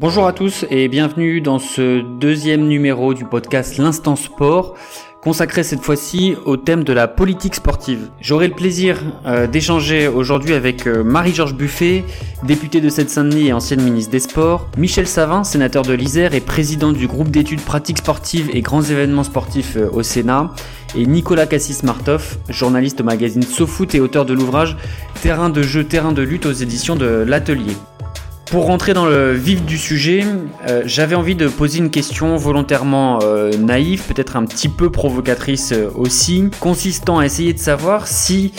Bonjour à tous et bienvenue dans ce deuxième numéro du podcast L'Instant Sport, consacré cette fois-ci au thème de la politique sportive. J'aurai le plaisir euh, d'échanger aujourd'hui avec euh, Marie-Georges Buffet, députée de Seine-Saint-Denis et ancienne ministre des Sports, Michel Savin, sénateur de l'Isère et président du groupe d'études pratiques sportives et grands événements sportifs euh, au Sénat, et Nicolas Cassis-Martoff, journaliste au magazine SoFoot et auteur de l'ouvrage Terrain de jeu, terrain de lutte aux éditions de l'Atelier. Pour rentrer dans le vif du sujet, euh, j'avais envie de poser une question volontairement euh, naïve, peut-être un petit peu provocatrice euh, aussi, consistant à essayer de savoir si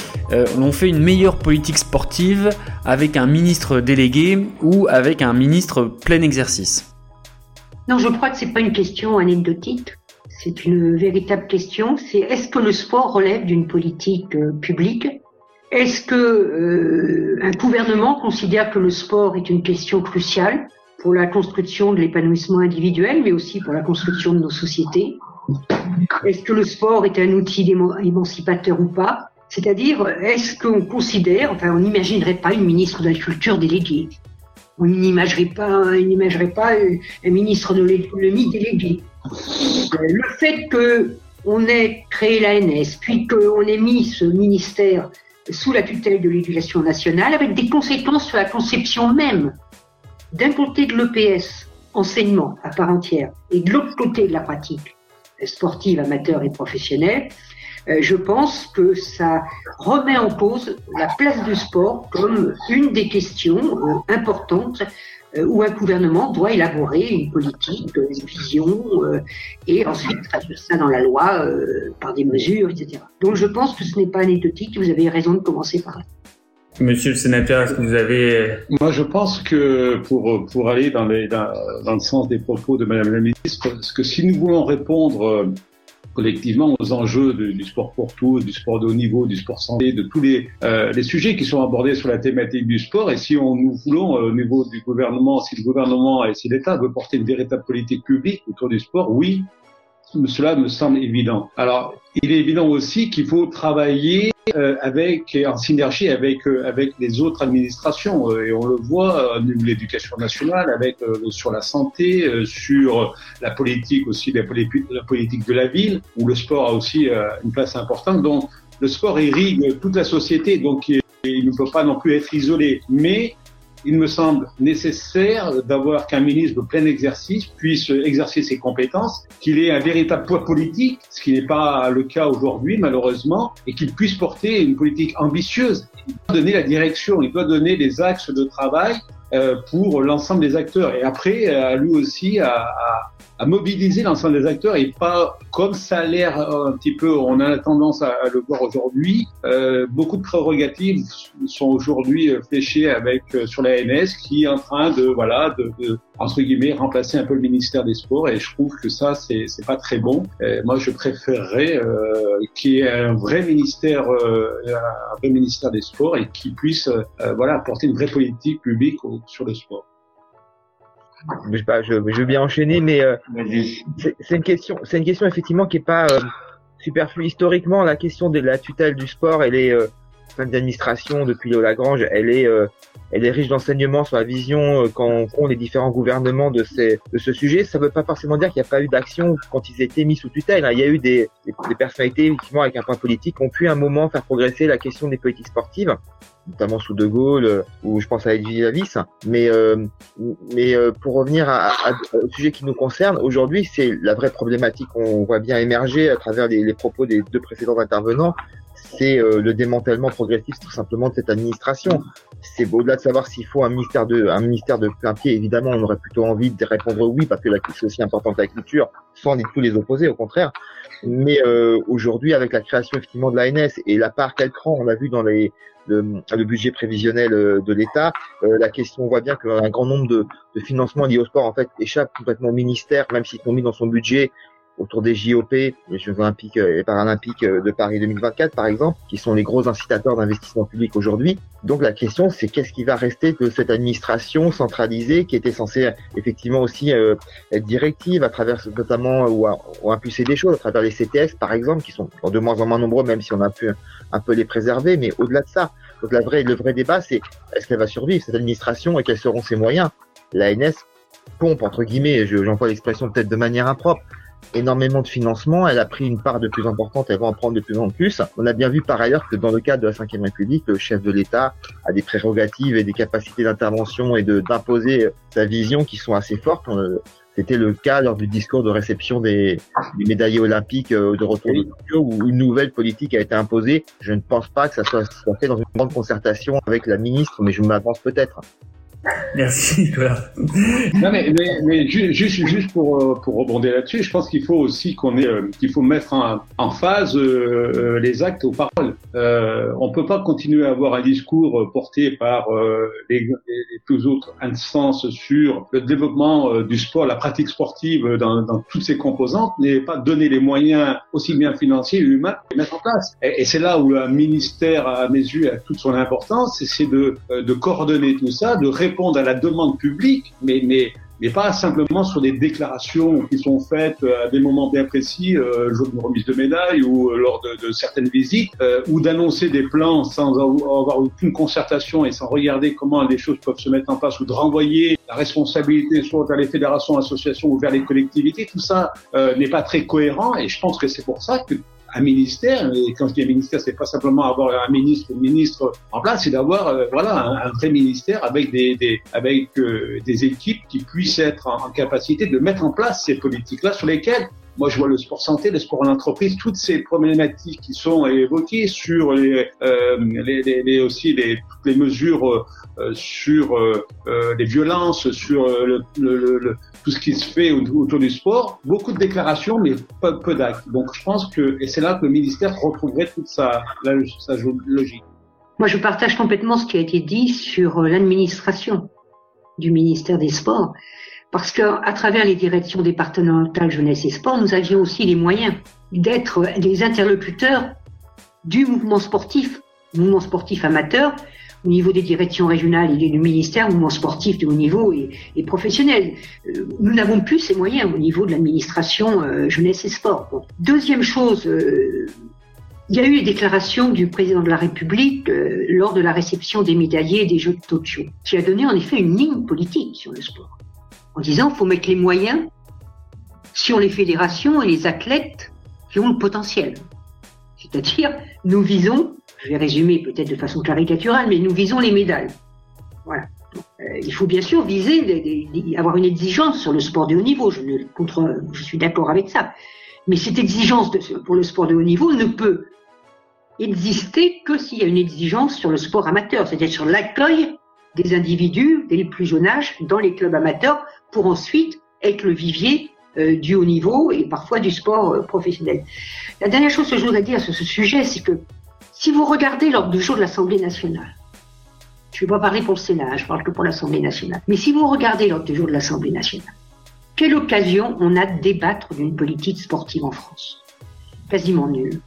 l'on fait une meilleure politique sportive avec un ministre délégué ou avec un ministre plein exercice. Non, je crois que c'est pas une question anecdotique. C'est une véritable question. C'est est-ce que le sport relève d'une politique publique? Est-ce que euh, un gouvernement considère que le sport est une question cruciale pour la construction de l'épanouissement individuel, mais aussi pour la construction de nos sociétés? Est-ce que le sport est un outil émancipateur ou pas? C'est-à-dire, est-ce qu'on considère, enfin, on n'imaginerait pas une ministre de la Culture déléguée? On n'imaginerait pas, n'imaginerait pas un ministre de l'économie délégué. Le fait que on ait créé l'ANS, puis qu'on ait mis ce ministère sous la tutelle de l'éducation nationale, avec des conséquences sur la conception même d'un côté de l'EPS, enseignement à part entière, et de l'autre côté de la pratique sportive, amateur et professionnelle, je pense que ça remet en cause la place du sport comme une des questions euh, importantes euh, où un gouvernement doit élaborer une politique, une vision, euh, et ensuite traduire ça dans la loi euh, par des mesures, etc. Donc je pense que ce n'est pas anecdotique, vous avez raison de commencer par là. Monsieur le sénateur, est-ce que vous avez... Moi, je pense que pour, pour aller dans, les, dans, dans le sens des propos de Madame la ministre, parce que si nous voulons répondre collectivement aux enjeux du sport pour tous, du sport de haut niveau, du sport santé, de tous les, euh, les sujets qui sont abordés sur la thématique du sport. Et si on, nous voulons, euh, au niveau du gouvernement, si le gouvernement et si l'État veut porter une véritable politique publique autour du sport, oui, cela me semble évident. Alors, il est évident aussi qu'il faut travailler euh, avec en synergie avec euh, avec les autres administrations euh, et on le voit de l'éducation nationale avec sur la santé sur la politique aussi la, politique de la ville où le sport a aussi une place importante donc le sport irrigue toute la société donc il ne peut pas non plus être isolé mais il me semble nécessaire d'avoir qu'un ministre de plein exercice puisse exercer ses compétences, qu'il ait un véritable poids politique, ce qui n'est pas le cas aujourd'hui malheureusement, et qu'il puisse porter une politique ambitieuse. Il doit donner la direction, il doit donner les axes de travail euh, pour l'ensemble des acteurs. Et après, à lui aussi à, à, à mobiliser l'ensemble des acteurs et pas comme ça a l'air un petit peu, on a tendance à, le voir aujourd'hui. Euh, beaucoup de prérogatives sont aujourd'hui fléchées avec euh, sur la qui est en train de voilà de, de entre guillemets remplacer un peu le ministère des Sports et je trouve que ça c'est c'est pas très bon. Euh, moi je préférerais euh, qu'il y ait un vrai ministère euh, un vrai ministère des Sports et qui puisse euh, voilà apporter une vraie politique publique sur le sport je, je, je veux bien enchaîner, mais euh, c'est une question, c'est une question effectivement qui est pas euh, superflue. Historiquement, la question de la tutelle du sport, elle est euh, d'administration depuis le Lagrange, elle est, euh, elle est riche d'enseignements sur la vision qu'ont qu les différents gouvernements de, ces, de ce sujet. Ça ne veut pas forcément dire qu'il n'y a pas eu d'action quand ils étaient mis sous tutelle. Hein. Il y a eu des, des, personnalités effectivement avec un point politique qui ont pu à un moment faire progresser la question des politiques sportives notamment sous De Gaulle, euh, ou je pense à Edwige Davis. Mais, euh, mais euh, pour revenir à, à, au sujet qui nous concerne, aujourd'hui, c'est la vraie problématique qu'on voit bien émerger à travers les propos des deux précédents intervenants, c'est le démantèlement progressif tout simplement de cette administration. C'est au-delà de savoir s'il faut un ministère de un ministère de plein pied. Évidemment, on aurait plutôt envie de répondre oui parce que la c'est aussi importante la culture, sans du tout les opposer, au contraire. Mais euh, aujourd'hui, avec la création effectivement de l'ANS et la part qu'elle prend, on l'a vu dans les le, le budget prévisionnel euh, de l'État. Euh, la question, on voit bien qu'un grand nombre de, de financements liés au sport en fait échappent complètement au ministère, même s'ils sont mis dans son budget autour des JOP, les Jeux Olympiques et Paralympiques de Paris 2024 par exemple, qui sont les gros incitateurs d'investissement public aujourd'hui. Donc la question c'est qu'est-ce qui va rester de cette administration centralisée qui était censée effectivement aussi euh, être directive à travers notamment ou, impulser des choses à travers les CTS par exemple qui sont de moins en moins nombreux même si on a pu un peu les préserver, mais au-delà de ça, donc le vrai débat c'est est-ce qu'elle va survivre cette administration et quels seront ses moyens? L'ANS pompe entre guillemets, j'emploie l'expression peut-être de manière impropre, énormément de financement, elle a pris une part de plus importante, elle va en prendre de plus en plus. On a bien vu par ailleurs que dans le cadre de la Ve République, le chef de l'État a des prérogatives et des capacités d'intervention et d'imposer sa vision qui sont assez fortes. C'était le cas lors du discours de réception des, des médaillés olympiques euh, de retour de Tokyo où une nouvelle politique a été imposée. Je ne pense pas que ça soit, soit fait dans une grande concertation avec la ministre, mais je m'avance peut-être. Merci Nicolas. Non mais, mais, mais juste, juste pour, euh, pour rebondir là-dessus, je pense qu'il faut aussi qu'on ait euh, qu'il faut mettre en, en phase euh, les actes aux paroles. Euh, on peut pas continuer à avoir un discours porté par les, les, plus autres instances sur le développement du sport, la pratique sportive dans, dans toutes ses composantes, n'est pas donner les moyens aussi bien financiers humains les mettre en place. Et, c'est là où le ministère, à mes yeux, a toute son importance, c'est de, de coordonner tout ça, de répondre répondre à la demande publique, mais, mais, mais pas simplement sur des déclarations qui sont faites à des moments bien précis, euh, jour de remise de médaille ou euh, lors de, certaines visites, euh, ou d'annoncer des plans sans avoir aucune concertation et sans regarder comment les choses peuvent se mettre en place, ou de renvoyer la responsabilité soit vers les fédérations, associations ou vers les collectivités. Tout ça euh, n'est pas très cohérent et je pense que c'est pour ça que un ministère, et quand je dis un ministère, c'est pas simplement avoir un ministre ou ministre en place, c'est d'avoir euh, voilà un, vrai ministère avec des, des avec euh, des équipes qui puissent être en, capacité de mettre en place ces politiques-là sur lesquelles moi, je vois le sport santé, le sport en entreprise, toutes ces problématiques qui sont évoquées sur les, euh, les, les, aussi les, les mesures euh, sur euh, les violences, sur le, le, le, tout ce qui se fait autour du sport. Beaucoup de déclarations, mais peu, d'actes. Donc, je pense que, et c'est là que le ministère retrouverait toute sa, sa logique. Moi, je partage complètement ce qui a été dit sur l'administration du ministère des Sports. Parce que à travers les directions départementales jeunesse et sport, nous avions aussi les moyens d'être des interlocuteurs du mouvement sportif, mouvement sportif amateur, au niveau des directions régionales et du ministère, mouvement sportif de haut niveau et, et professionnel. Euh, nous n'avons plus ces moyens au niveau de l'administration euh, jeunesse et sport. Deuxième chose, euh, il y a eu les déclarations du président de la République lors de la réception des médaillés des Jeux de Tokyo, qui a donné en effet une ligne politique sur le sport en disant qu'il faut mettre les moyens sur les fédérations et les athlètes qui ont le potentiel. C'est-à-dire, nous visons, je vais résumer peut-être de façon caricaturale, mais nous visons les médailles. Voilà. Euh, il faut bien sûr viser, avoir une exigence sur le sport de haut niveau. Je, je suis d'accord avec ça. Mais cette exigence pour le sport de haut niveau ne peut exister que s'il y a une exigence sur le sport amateur, c'est-à-dire sur l'accueil des individus dès le plus jeune âge dans les clubs amateurs pour ensuite être le vivier euh, du haut niveau et parfois du sport euh, professionnel. La dernière chose que je voudrais dire sur ce sujet, c'est que si vous regardez l'ordre du jour de l'Assemblée nationale, je ne vais pas parler pour le Sénat, je parle que pour l'Assemblée nationale, mais si vous regardez l'ordre du jour de l'Assemblée nationale, quelle occasion on a de débattre d'une politique sportive en France? Quasiment nulle.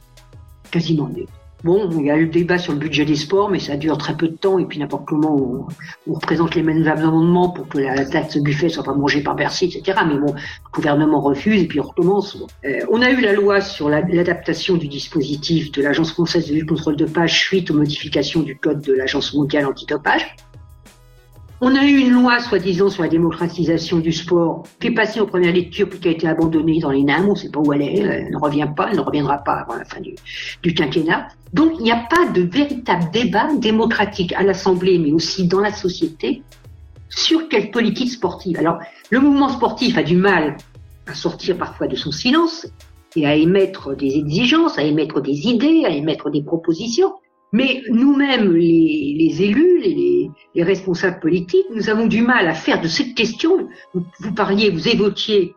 Quasiment nulle. Bon, il y a eu le débat sur le budget des sports, mais ça dure très peu de temps, et puis n'importe comment on, on, représente les mêmes amendements pour que la, taxe buffet soit pas mangée par Bercy, etc. Mais bon, le gouvernement refuse, et puis on recommence. Euh, on a eu la loi sur l'adaptation du dispositif de l'Agence française de lutte contre le dopage suite aux modifications du code de l'Agence mondiale antidopage. On a eu une loi, soi-disant, sur la démocratisation du sport, qui est passée en première lecture, puis qui a été abandonnée dans les NAM. On ne sait pas où elle est. Elle ne revient pas. Elle ne reviendra pas avant la fin du, du quinquennat. Donc, il n'y a pas de véritable débat démocratique à l'Assemblée, mais aussi dans la société, sur quelle politique sportive. Alors, le mouvement sportif a du mal à sortir parfois de son silence et à émettre des exigences, à émettre des idées, à émettre des propositions. Mais nous-mêmes, les, élus, les, les, responsables politiques, nous avons du mal à faire de cette question, vous, parliez, vous évoquiez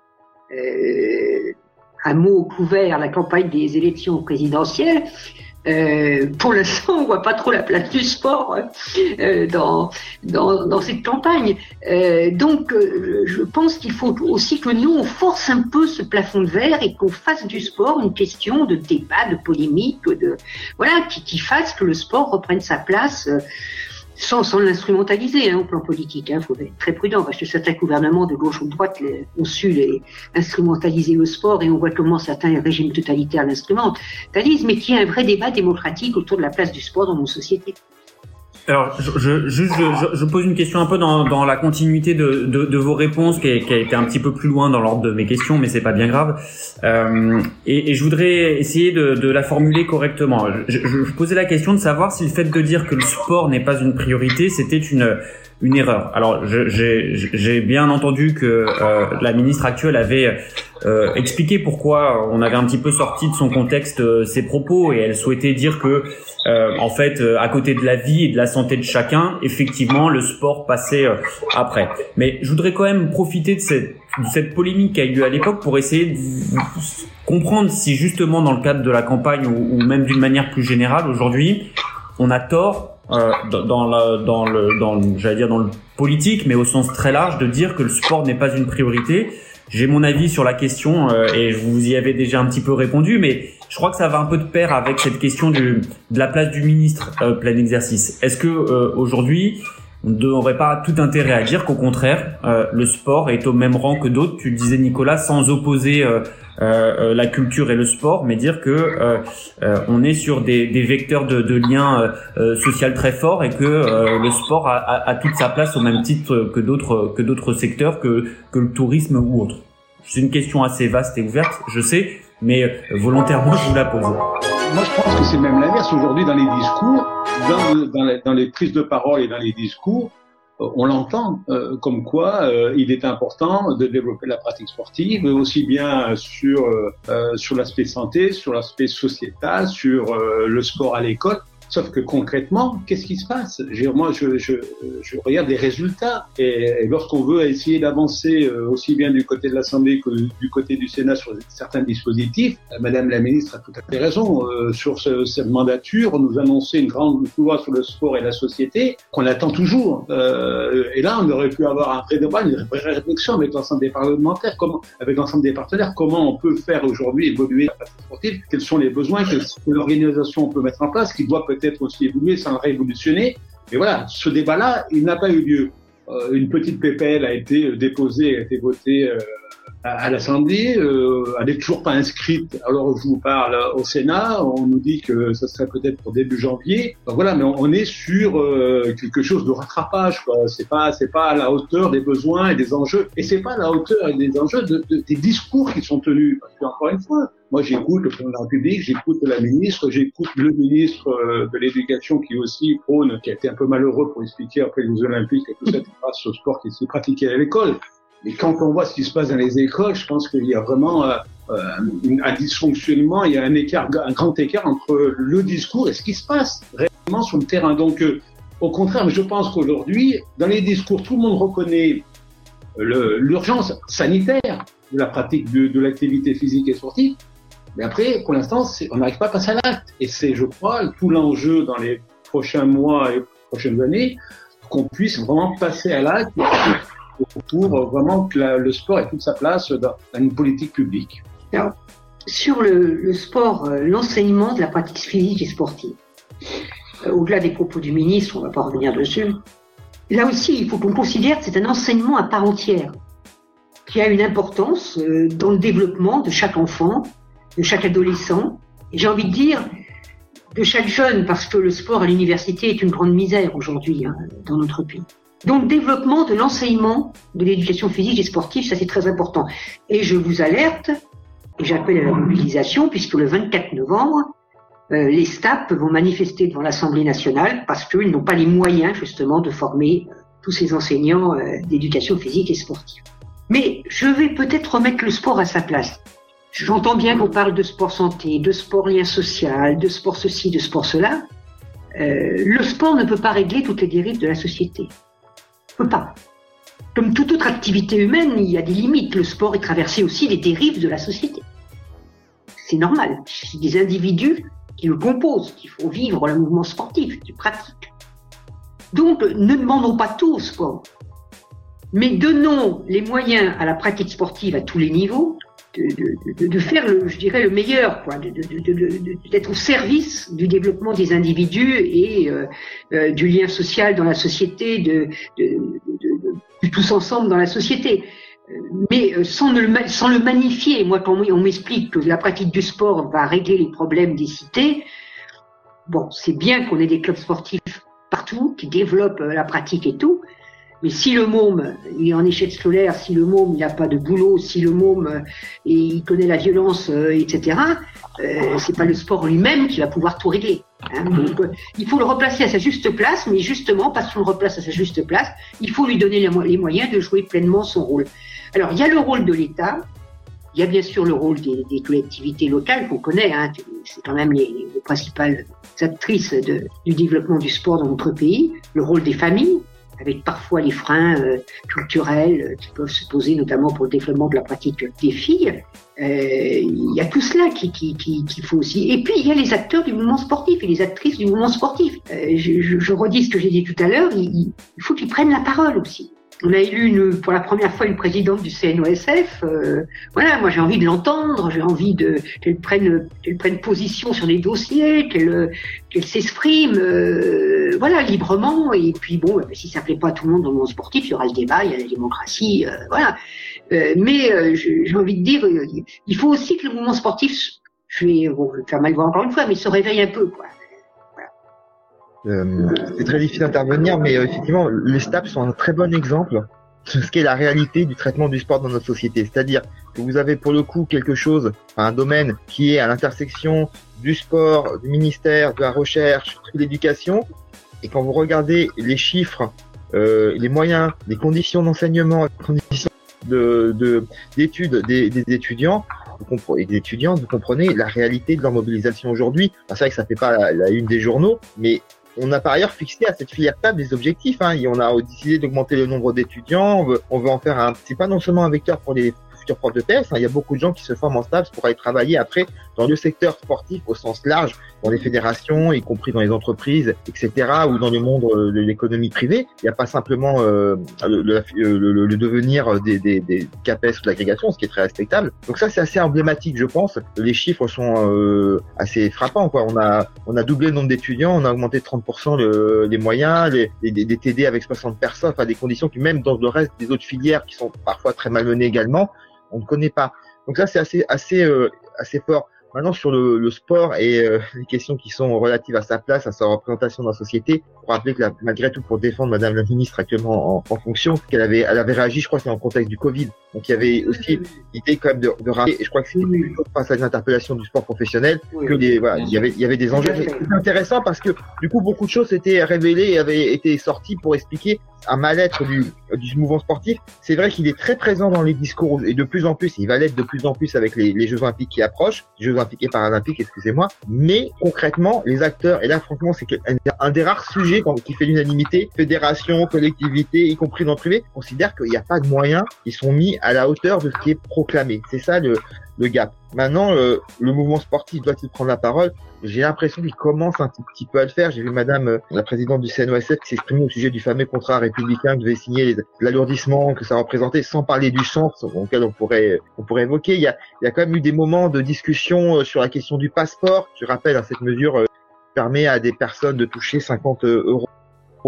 euh, un mot couvert la campagne des élections présidentielles, euh, pour l'instant, on voit pas trop la place du sport euh, dans, dans, dans, cette campagne. Euh, donc, euh, je pense qu'il faut aussi que nous, on force un peu ce plafond de verre et qu'on fasse du sport une question de débat, de polémique, de voilà, qui, qui fasse que le sport reprenne sa place sans, sans l'instrumentaliser hein, au plan politique. Il hein, faut être très prudent parce que certains gouvernements de gauche ou de droite ont su les, instrumentaliser le sport et on voit comment certains régimes totalitaires l'instrumentalisent, mais qu'il y a un vrai débat démocratique autour de la place du sport dans nos sociétés. Alors, je, je, je, je, pose une question un peu dans, dans la continuité de, de, de vos réponses, qui, qui, a été un petit peu plus loin dans l'ordre de mes questions, mais c'est pas bien grave. Euh, et, et, je voudrais essayer de, de la formuler correctement. Je, posais la question de savoir si le fait de dire que le sport n'est pas une priorité, c'était une une erreur. Alors, j'ai bien entendu que euh, la ministre actuelle avait euh, expliqué pourquoi on avait un petit peu sorti de son contexte euh, ses propos et elle souhaitait dire que, euh, en fait, euh, à côté de la vie et de la santé de chacun, effectivement, le sport passait après. Mais je voudrais quand même profiter de cette, de cette polémique qui a eu lieu à l'époque pour essayer de comprendre si justement dans le cadre de la campagne ou, ou même d'une manière plus générale aujourd'hui, on a tort euh, dans, la, dans le, dans j'allais dire dans le politique, mais au sens très large, de dire que le sport n'est pas une priorité. J'ai mon avis sur la question euh, et vous y avez déjà un petit peu répondu, mais je crois que ça va un peu de pair avec cette question du, de la place du ministre euh, plein exercice. Est-ce que euh, aujourd'hui on n'aurait pas tout intérêt à dire qu'au contraire, le sport est au même rang que d'autres? Tu le disais Nicolas, sans opposer euh, euh, la culture et le sport, mais dire que euh, on est sur des, des vecteurs de, de liens social très forts et que le sport a, a, a, toute sa place au même titre que d'autres que d'autres secteurs, que, que le tourisme ou autre. C'est une question assez vaste et ouverte, je sais, mais volontairement je vous la pose. Moi, je pense que c'est même l'inverse aujourd'hui dans les discours, dans, dans, dans les prises de parole et dans les discours on l'entend euh, comme quoi euh, il est important de développer la pratique sportive aussi bien sur euh, sur l'aspect santé, sur l'aspect sociétal, sur le sport à l'école. Sauf que concrètement, qu'est-ce qui se passe? Moi, je, je, je, regarde les résultats. Et, lorsqu'on veut essayer d'avancer euh, aussi bien du côté de l'Assemblée que du côté du Sénat sur certains dispositifs, euh, Madame la ministre a tout à fait raison. Euh, sur ce, cette mandature, nous annoncer une grande loi sur le sport et la société qu'on attend toujours. Et là, on aurait pu avoir un vrai débat, une vraie réflexion avec l'ensemble des parlementaires, comment, avec l'ensemble des partenaires, comment on peut faire aujourd'hui évoluer la pratique sportive, quels sont les besoins, quelle organisation on peut mettre en place, qui doit peut-être aussi évoluer sans révolutionner. Mais voilà, ce débat-là, il n'a pas eu lieu. Euh, une petite PPL a été déposée, a été votée euh, à, l'Assemblée, euh, elle n'est toujours pas inscrite. Alors je vous parle au Sénat, on nous dit que ça serait peut-être pour début janvier. Donc voilà, mais on, est sur euh, quelque chose de rattrapage. C'est pas, c'est pas à la hauteur des besoins et des enjeux, et c'est pas à la hauteur et des enjeux de, des discours qui sont tenus. Parce que encore une fois, moi, j'écoute le président de la République, j'écoute la ministre, j'écoute le ministre euh, de l'Éducation qui aussi prône, qui a été un peu malheureux pour expliquer après les Olympiques et tout ça grâce au sport qui s'est pratiqué à l'école. Et quand on voit ce qui se passe dans les écoles, je pense qu'il y a vraiment euh, euh un dysfonctionnement, il y a un écart, un grand écart entre le discours et ce qui se passe réellement sur le terrain. Donc, euh, au contraire, je pense qu'aujourd'hui, dans les discours, tout le monde reconnaît l'urgence sanitaire de la pratique de l'activité physique et sportive. Mais après, pour l'instant, on n'arrive pas à passer à l'acte. Et c'est, je crois, tout l'enjeu dans les prochains mois et prochaines années, qu'on puisse vraiment passer à l'acte pour vraiment que le sport ait toute sa place dans, une politique publique. Sur le, sport, euh, l'enseignement de la pratique physique et sportive, euh, au-delà des propos du ministre, on ne va pas revenir dessus, là aussi, il faut qu'on considère que c'est un enseignement à part entière, qui a une importance euh, dans le développement de chaque enfant, de chaque adolescent, et j'ai envie de dire de chaque jeune, parce que le sport à l'université est une grande misère aujourd'hui hein, dans notre pays. Donc, développement de l'enseignement de l'éducation physique et sportive, ça c'est très important. Et je vous alerte, et j'appelle à la mobilisation, puisque le 24 novembre, euh, les STAP vont manifester devant l'Assemblée nationale parce qu'ils n'ont pas les moyens justement de former euh, tous ces enseignants euh, d'éducation physique et sportive. Mais je vais peut-être remettre le sport à sa place. J'entends bien qu'on parle de sport santé, de sport lien social, de sport ceci, de sport cela. le sport ne peut pas régler toutes les dérives de la société peut pas. Comme toute autre activité humaine, il y a des limites. Le sport est traversé aussi des dérives de la société. C'est normal. C'est des individus qui le composent, qu'il faut vivre le mouvement sportif, qui pratique. Donc, ne demandons pas tout au sport. Mais donnons les moyens à la pratique sportive à tous les niveaux, de, de, faire, le, je dirais, le meilleur, quoi, d'être au service du développement des individus et euh, euh, du lien social dans la société, de, tous ensemble dans la société. Mais euh, sans, le, sans le magnifier, moi quand on m'explique que la pratique du sport va régler les problèmes des cités, bon, c'est bien qu'on ait des clubs sportifs partout, qui développe la pratique et tout. Mais si le môme il est en échec scolaire, si le môme il n'a pas de boulot, si le môme il connaît la violence, etc., euh, c'est pas le sport lui-même qui va pouvoir tout régler. Hein. Donc, il faut le replacer à sa juste place, mais justement parce qu'on le replace à sa juste place, il faut lui donner les moyens de jouer pleinement son rôle. Alors il y a le rôle de l'État, il y a bien sûr le rôle des, des collectivités locales qu'on connaît, hein, c'est quand même les, les principales actrices de, du développement du sport dans notre pays, le rôle des familles, avec parfois les freins euh, culturels euh, qui peuvent se poser, notamment pour le développement de la pratique des filles. Euh, il y a tout cela qu'il qui, qui, qui, faut aussi. Et puis, il y a les acteurs du mouvement sportif et les actrices du mouvement sportif. Je, je, redis ce que j'ai dit tout à l'heure, il, faut qu'ils prennent la parole aussi on a élu une, pour la première fois une présidente du CNOSF. Euh, voilà, moi j'ai envie de l'entendre, j'ai envie de qu'elle prenne, qu'elle prenne position sur les dossiers, qu'elle, qu'elle s'exprime, euh, voilà, librement. Et puis bon, bah, si ça plaît pas à tout le monde dans le monde sportif, il y aura le débat, il y a la démocratie, euh, voilà. Euh, mais euh, j'ai envie de dire, il faut aussi que le mouvement sportif, je vais, bon, je vais faire mal voir encore une fois, mais se réveille un peu, quoi. Euh, c'est très difficile d'intervenir, mais euh, effectivement, les STAPS sont un très bon exemple de ce qu'est la réalité du traitement du sport dans notre société. C'est-à-dire que vous avez pour le coup quelque chose, un domaine qui est à l'intersection du sport, du ministère, de la recherche, de l'éducation, et quand vous regardez les chiffres, euh, les moyens, les conditions d'enseignement, les conditions de d'études des, des, étudiants, des étudiants, vous comprenez la réalité de leur mobilisation aujourd'hui. c'est vrai que ça fait pas la, une des journaux, mais on a par ailleurs fixé à cette filière table des objectifs. Hein, on a décidé d'augmenter le nombre d'étudiants. On veut, on veut en faire un. C'est pas non seulement un vecteur pour les futurs profs de PS. Hein, il y a beaucoup de gens qui se forment en STAPS pour aller travailler après dans le secteur sportif au sens large, dans les fédérations, y compris dans les entreprises, etc., ou dans le monde euh, de l'économie privée. Il n'y a pas simplement euh, le, le, le, devenir des, des, des CAPES ou de l'agrégation, ce qui est très respectable. Donc ça, c'est assez emblématique, je pense. Les chiffres sont euh, assez frappants. Quoi. On a on a doublé le nombre d'étudiants, on a augmenté de 30% le, les moyens, les, les, les, TD avec 60 personnes, enfin des conditions qui même dans le reste des autres filières qui sont parfois très malmenées également, on ne connaît pas. Donc ça, c'est assez assez euh, assez fort. Maintenant, sur le, le sport et euh, les questions qui sont relatives à sa place, à sa représentation dans la société, pour rappeler que malgré tout, pour défendre Madame la Ministre actuellement en, en fonction, qu'elle avait, elle avait réagi, je crois, c'est en contexte du Covid. Donc il y avait aussi l'idée quand même de, de rappeler, et je crois que c'était plutôt face à une interpellation du sport professionnel que des, voilà, il y avait, il y avait des enjeux. C'est intéressant parce que du coup, beaucoup de choses étaient révélées et avaient été sorties pour expliquer un mal-être du, du mouvement sportif. C'est vrai qu'il est très présent dans les discours et de plus en plus, il va l'être de plus en plus avec les, les Jeux Olympiques qui approchent, Jeux Olympiques et Paralympiques, excusez-moi. Mais concrètement, les acteurs, et là franchement, c'est un des rares sujets qui fait l'unanimité, fédération, collectivité, y compris dans le privé, considèrent qu'il n'y a pas de moyens qui sont mis à la hauteur de ce qui est proclamé. C'est ça le, le gap. Maintenant, euh, le mouvement sportif doit-il prendre la parole J'ai l'impression qu'il commence un petit peu à le faire. J'ai vu Madame euh, la présidente du CNOSF qui au sujet du fameux contrat républicain qui devait signer l'alourdissement que ça représentait, sans parler du sens auquel on pourrait on pourrait évoquer. Il y a, il y a quand même eu des moments de discussion euh, sur la question du passeport. Je rappelle, hein, cette mesure permet à des personnes de toucher 50 euros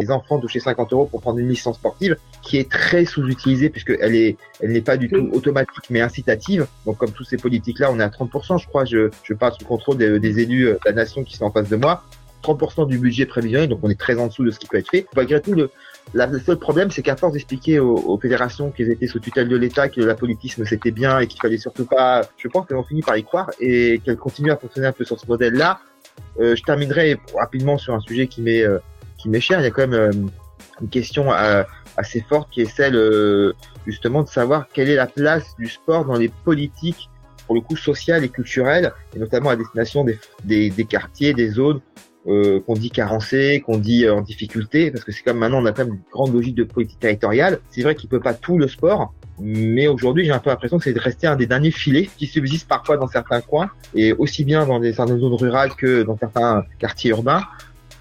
les enfants toucher 50 euros pour prendre une licence sportive, qui est très sous-utilisée puisqu'elle est, elle n'est pas du tout automatique mais incitative. Donc comme toutes ces politiques-là, on est à 30%, je crois. Je, je passe sous contrôle des, élus de la nation qui sont en face de moi. 30% du budget prévisionnel, donc on est très en dessous de ce qui peut être fait. Malgré tout, le, le seul problème, c'est qu'à force d'expliquer aux, aux, fédérations qu'elles étaient sous tutelle de l'État, que la politisme c'était bien et qu'il fallait surtout pas, je pense qu'elles ont fini par y croire et qu'elles continuent à fonctionner un peu sur ce modèle-là. Euh, je terminerai rapidement sur un sujet qui m'est euh, qui m'est cher. Il y a quand même euh, une question euh, assez forte qui est celle euh, justement de savoir quelle est la place du sport dans les politiques pour le coup sociales et culturelles, et notamment à destination des, des, des quartiers, des zones euh, qu'on dit carencées, qu'on dit en difficulté, parce que c'est comme maintenant on a quand même une grande logique de politique territoriale. C'est vrai qu'il peut pas tout le sport, mais aujourd'hui j'ai un peu l'impression que c'est de rester un des derniers filets qui subsistent parfois dans certains coins, et aussi bien dans des certaines zones rurales que dans certains quartiers urbains.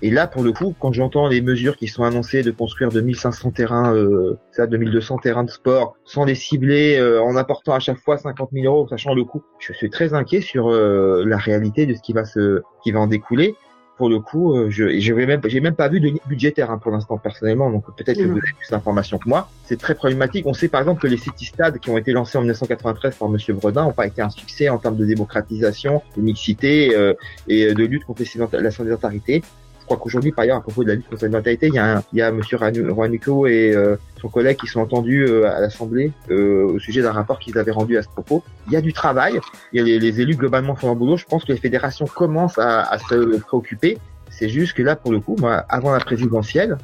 Et là, pour le coup, quand j'entends les mesures qui sont annoncées de construire 2500 terrains, euh, ça, 2200 terrains de sport, sans les cibler, euh, en apportant à chaque fois 50 000 euros, sachant le coût, je suis très inquiet sur euh, la réalité de ce qui va se, qui va en découler. Pour le coup, euh, je, je vais même, j'ai même pas vu de limite budgétaire hein, pour l'instant personnellement, donc peut-être que vous avez plus d'informations que moi. C'est très problématique. On sait par exemple que les city-stades qui ont été lancés en 1993 par Monsieur Bredin n'ont pas été un succès en termes de démocratisation, de mixité euh, et de lutte contre la sédentarité crois qu'aujourd'hui, par ailleurs, à propos de la lutte contre la natalité, il y a, un, il Monsieur et euh, son collègue qui sont entendus euh, à l'Assemblée euh, au sujet d'un rapport qu'ils avaient rendu à ce propos. Il y a du travail, il y a les, élus globalement font un boulot. Je pense que les fédérations commencent à, se préoccuper. C'est juste que là, pour le coup, moi, avant la présidentielle,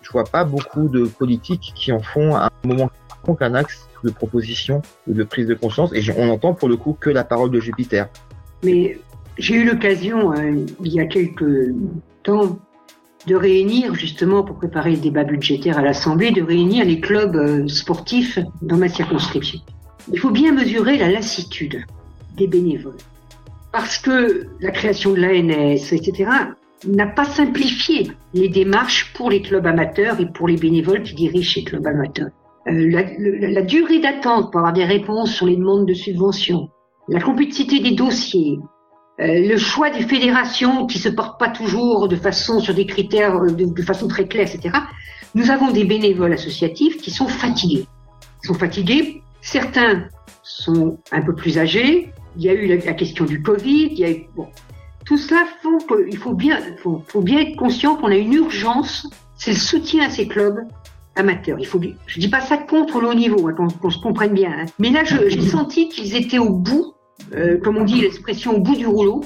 je vois pas beaucoup de politiques qui en font à un moment qu'un axe de proposition ou de prise de conscience. Et on entend pour le coup que la parole de Jupiter. Mais j'ai eu l'occasion, il y a quelques temps, de réunir, justement, pour préparer le débat budgétaire à l'Assemblée, de réunir les clubs euh, sportifs dans ma circonscription. Il faut bien mesurer la lassitude des bénévoles. Parce que la création de l'ANS, etc., n'a pas simplifié les démarches pour les clubs amateurs et pour les bénévoles qui dirigent ces clubs amateurs. Euh, la, la, durée d'attente pour avoir des réponses sur les demandes de subventions, la complexité des dossiers, le choix des fédérations qui se portent pas toujours de façon sur des critères euh, de, façon très claire, etc. Nous avons des bénévoles associatifs qui sont fatigués. Ils sont fatigués. Certains sont un peu plus âgés. Il y a eu la, question du Covid. Il y a eu, bon, tout cela font qu'il faut bien, faut, faut bien être conscient qu'on a une urgence. C'est le soutien à ces clubs amateurs. Il faut, je dis pas ça contre le haut niveau, hein, qu'on qu se comprenne bien. Hein. Mais là, j'ai senti qu'ils étaient au bout euh, comme on dit l'expression, au bout du rouleau,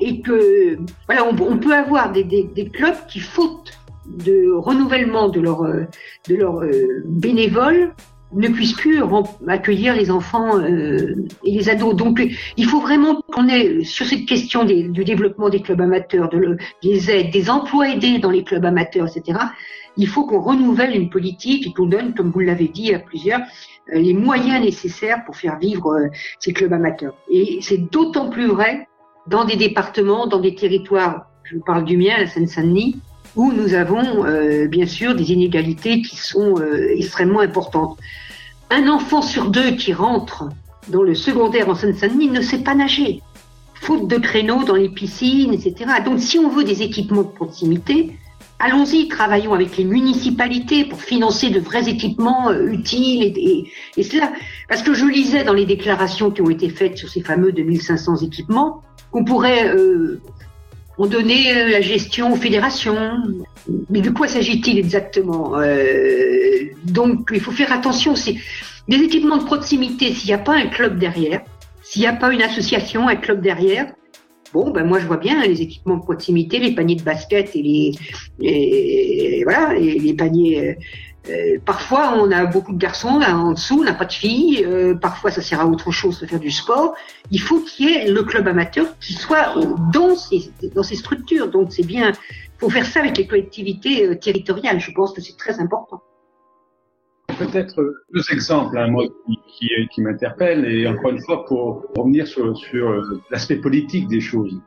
et que voilà, on, peut avoir des, clubs qui, faute de renouvellement de leurs de leurs euh, bénévoles, ne puissent plus accueillir les enfants euh, et les ados. Donc, il faut vraiment qu'on ait sur cette question du développement des clubs amateurs, des aides, des emplois aidés dans les clubs amateurs, etc. Il faut qu'on renouvelle une politique et qu'on donne, comme vous l'avez dit à plusieurs, euh, les moyens nécessaires pour faire vivre euh, ces clubs amateurs. Et c'est d'autant plus vrai dans des départements, dans des territoires, je vous parle du mien, la Seine-Saint-Denis, où nous avons euh, bien sûr des inégalités qui sont euh, extrêmement importantes. Un enfant sur deux qui rentre dans le secondaire en Seine-Saint-Denis ne sait pas nager, faute de créneaux dans les piscines, etc. Donc si on veut des équipements de proximité, allons-y, travaillons avec les municipalités pour financer de vrais équipements euh, utiles et, cela. Parce que je lisais dans les déclarations qui ont été faites sur ces fameux 2500 équipements qu'on pourrait on donnait la gestion aux fédérations. Mais de quoi s'agit-il exactement euh, Donc il faut faire attention. C'est des équipements de proximité. S'il n'y a pas un club derrière, s'il n'y a pas une association, un club derrière, bon ben moi je vois bien les équipements de proximité, les paniers de basket et les, voilà les, les paniers euh, parfois, on a beaucoup de garçons en dessous, on n'a pas de filles. Euh, parfois, ça sert à autre chose de faire du sport. Il faut qu'il y ait le club amateur qui soit dans ces, structures. Donc, c'est bien. Il faut faire ça avec les collectivités euh, territoriales. Je pense que c'est très important. Peut-être deux exemples, hein, moi, qui, qui, m'interpellent, et encore une fois, pour revenir sur l'aspect politique des choses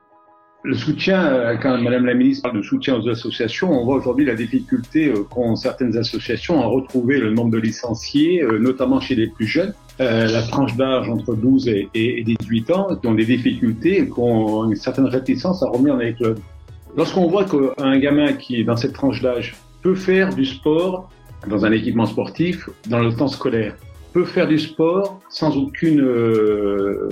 le soutien, euh, quand Madame la ministre parle de soutien aux associations, on voit aujourd'hui la difficulté euh, qu'ont certaines associations à retrouver le nombre de licenciés, euh, notamment chez les plus jeunes. la tranche d'âge entre 12 et, et, 18 ans, qui ont des difficultés qui ont une certaine réticence à revenir dans les. Lorsqu'on voit qu'un gamin qui est dans cette tranche d'âge peut faire du sport dans un équipement sportif dans le temps scolaire, peut faire du sport sans aucune euh,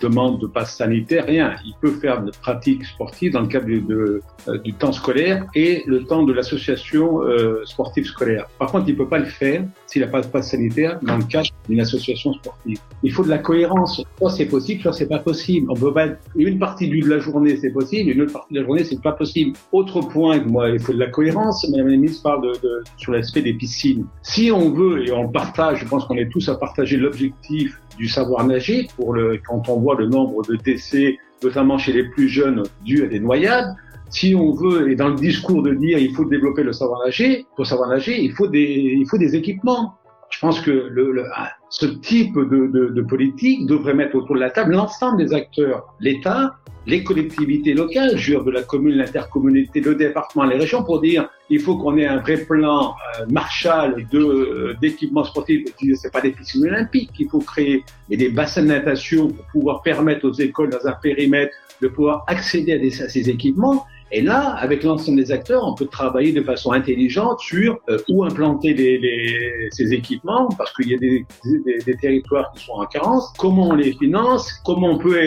demande de passe sanitaire, rien. Il peut faire de pratiques sportives dans le cadre euh, du temps scolaire et le temps de l'association euh, sportive scolaire. Par contre, il peut pas le faire s'il n'a pas de passe sanitaire dans le cadre d'une association sportive. Il faut de la cohérence. Soit c'est possible, soit c'est pas possible. On peut pas une partie de la journée c'est possible, une autre partie de la journée c'est pas possible. Autre point, moi, il faut de la cohérence. Madame la ministre parle de, de sur l'aspect des piscines. Si on veut et on partage, je pense qu'on est tous à partager l'objectif du savoir nager pour le, quand on voit le nombre de décès, notamment chez les plus jeunes, dus à des noyades. Si on veut, et dans le discours de dire il faut développer le savoir nager, pour savoir nager, il faut des, il faut des équipements. Je pense que le, le, ce type de, de, de politique devrait mettre autour de la table l'ensemble des acteurs, l'État, les collectivités locales, jure de la commune, l'intercommunauté, le département, les régions, pour dire il faut qu'on ait un vrai plan euh, Marshall de euh, d'équipements sportifs. C'est pas des piscines olympiques qu'il faut créer, mais des bassins de natation pour pouvoir permettre aux écoles dans un périmètre de pouvoir accéder à, des, à ces équipements. Et là, avec l'ensemble des acteurs, on peut travailler de façon intelligente sur euh, où implanter les, les, ces équipements, parce qu'il y a des, des, des, territoires qui sont en carence, comment on les finance, comment on peut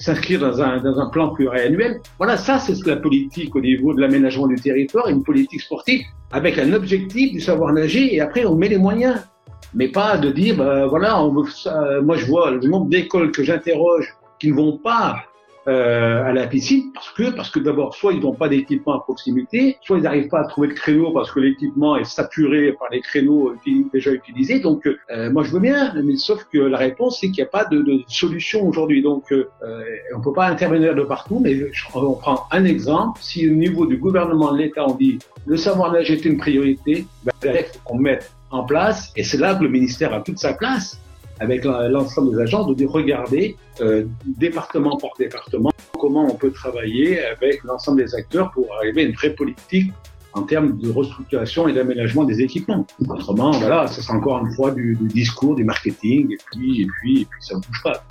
s'inscrire dans un, dans un plan pluriannuel. Voilà, ça, c'est la politique au niveau de l'aménagement du territoire, une politique sportive avec un objectif du savoir nager et après on met les moyens. Mais pas de dire, ben, voilà, on moi je vois le nombre d'écoles que j'interroge qui ne vont pas euh, à la piscine parce que parce que d'abord soit ils n'ont pas d'équipement à proximité, soit ils n'arrivent pas à trouver le créneau parce que l'équipement est saturé par les créneaux déjà utilisés. Donc euh, moi je veux bien, mais sauf que la réponse c'est qu'il n'y a pas de, de solution aujourd'hui. Donc euh, on peut pas intervenir de partout, mais on prend un exemple. Si au niveau du gouvernement de l'État on dit le savoir nager est une priorité, ben, qu'on mette en place et c'est là que le ministère a toute sa place avec l'ensemble des agents, de regarder euh, département par département comment on peut travailler avec l'ensemble des acteurs pour arriver à une vraie politique en termes de restructuration et d'aménagement des équipements. Autrement, voilà, ça c'est encore une fois du, discours, du marketing, et puis, et puis, et puis ça ne bouge pas.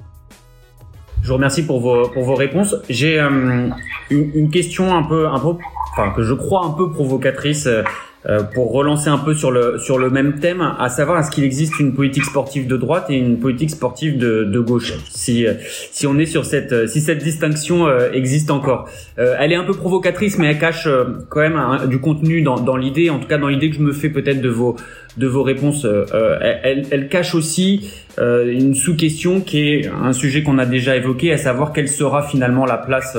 Je vous remercie pour vos, pour vos réponses. J'ai euh, une, question un peu, un peu, enfin que je crois un peu provocatrice. Euh, euh, pour relancer un peu sur le sur le même thème, à savoir est-ce qu'il existe une politique sportive de droite et une politique sportive de, de gauche Si si on est sur cette si cette distinction euh, existe encore, euh, elle est un peu provocatrice, mais elle cache quand même du contenu dans dans l'idée, en tout cas dans l'idée que je me fais peut-être de vos de vos réponses. elle, elle cache aussi une sous-question qui est un sujet qu'on a déjà évoqué, à savoir quelle sera finalement la place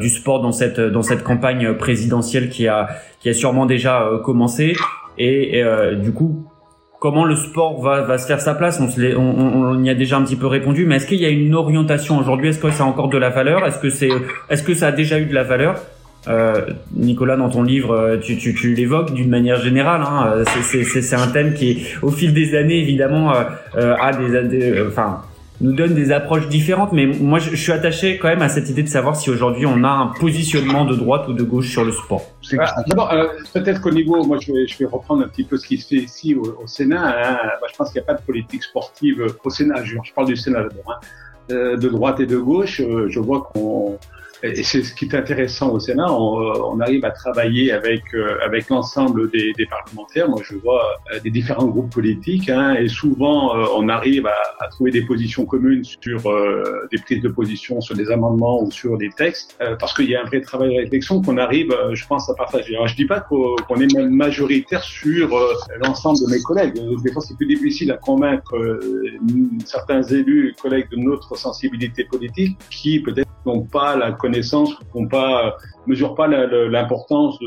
du sport dans cette dans cette campagne présidentielle qui a qui a sûrement déjà euh, commencé. Et, euh, du coup, comment le sport va, va se faire sa place? On, on, on, y a déjà un petit peu répondu, mais est-ce qu'il y a une orientation aujourd'hui? Est-ce que ça a encore de la valeur? Est-ce que c'est, est-ce que ça a déjà eu de la valeur? Euh, Nicolas, dans ton livre, euh, tu, tu, tu l'évoques d'une manière générale. Hein, c'est un thème qui, au fil des années, évidemment, euh, a des, des enfin, nous donne des approches différentes, mais moi je, suis attaché quand même à cette idée de savoir si aujourd'hui on a un positionnement de droite ou de gauche sur le sport. Ah, d'abord, euh, peut-être qu'au niveau, moi je vais, je vais, reprendre un petit peu ce qui se fait ici au, Sénat. Hein. je pense qu'il n'y a pas de politique sportive au Sénat. Je, je parle du Sénat d'abord. Hein. Euh, de droite et de gauche, euh, je vois qu'on et c'est ce qui est intéressant au Sénat, on, euh, on arrive à travailler avec euh, avec l'ensemble des, des, parlementaires. Moi, je vois euh, des différents groupes politiques, hein, et souvent on arrive à, à, trouver des positions communes sur des prises de position, sur des amendements ou sur des textes, parce qu'il y a un vrai travail de réflexion qu'on arrive, je pense, à partager. Alors, je dis pas qu'on est majoritaire sur l'ensemble de mes collègues. Des fois, c'est plus difficile à convaincre certains élus, collègues de notre sensibilité politique, qui peut-être n'ont pas la n'ont pas mesurent pas l'importance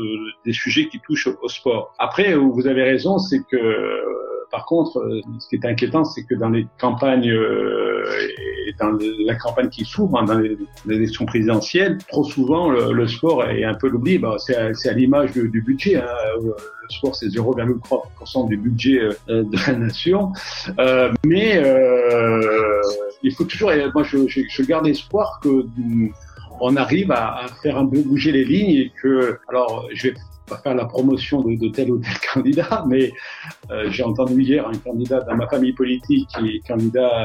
des sujets qui touchent au, sport. Après, vous avez raison, c'est que par contre, ce qui est inquiétant, c'est que dans les campagnes euh, dans la campagne qui s'ouvre, hein, dans les, élections présidentielles, trop souvent le, sport est un peu l'oubli. Bah, c'est à, l'image du, budget. Hein. Le sport, c'est 0,3% du budget euh, de la nation. Euh, mais euh, il faut toujours, moi je, garde espoir que on arrive à, faire un peu bouger les lignes et que, alors je vais pas faire la promotion de, tel ou tel candidat, mais euh, j'ai entendu hier un candidat dans ma famille politique qui est candidat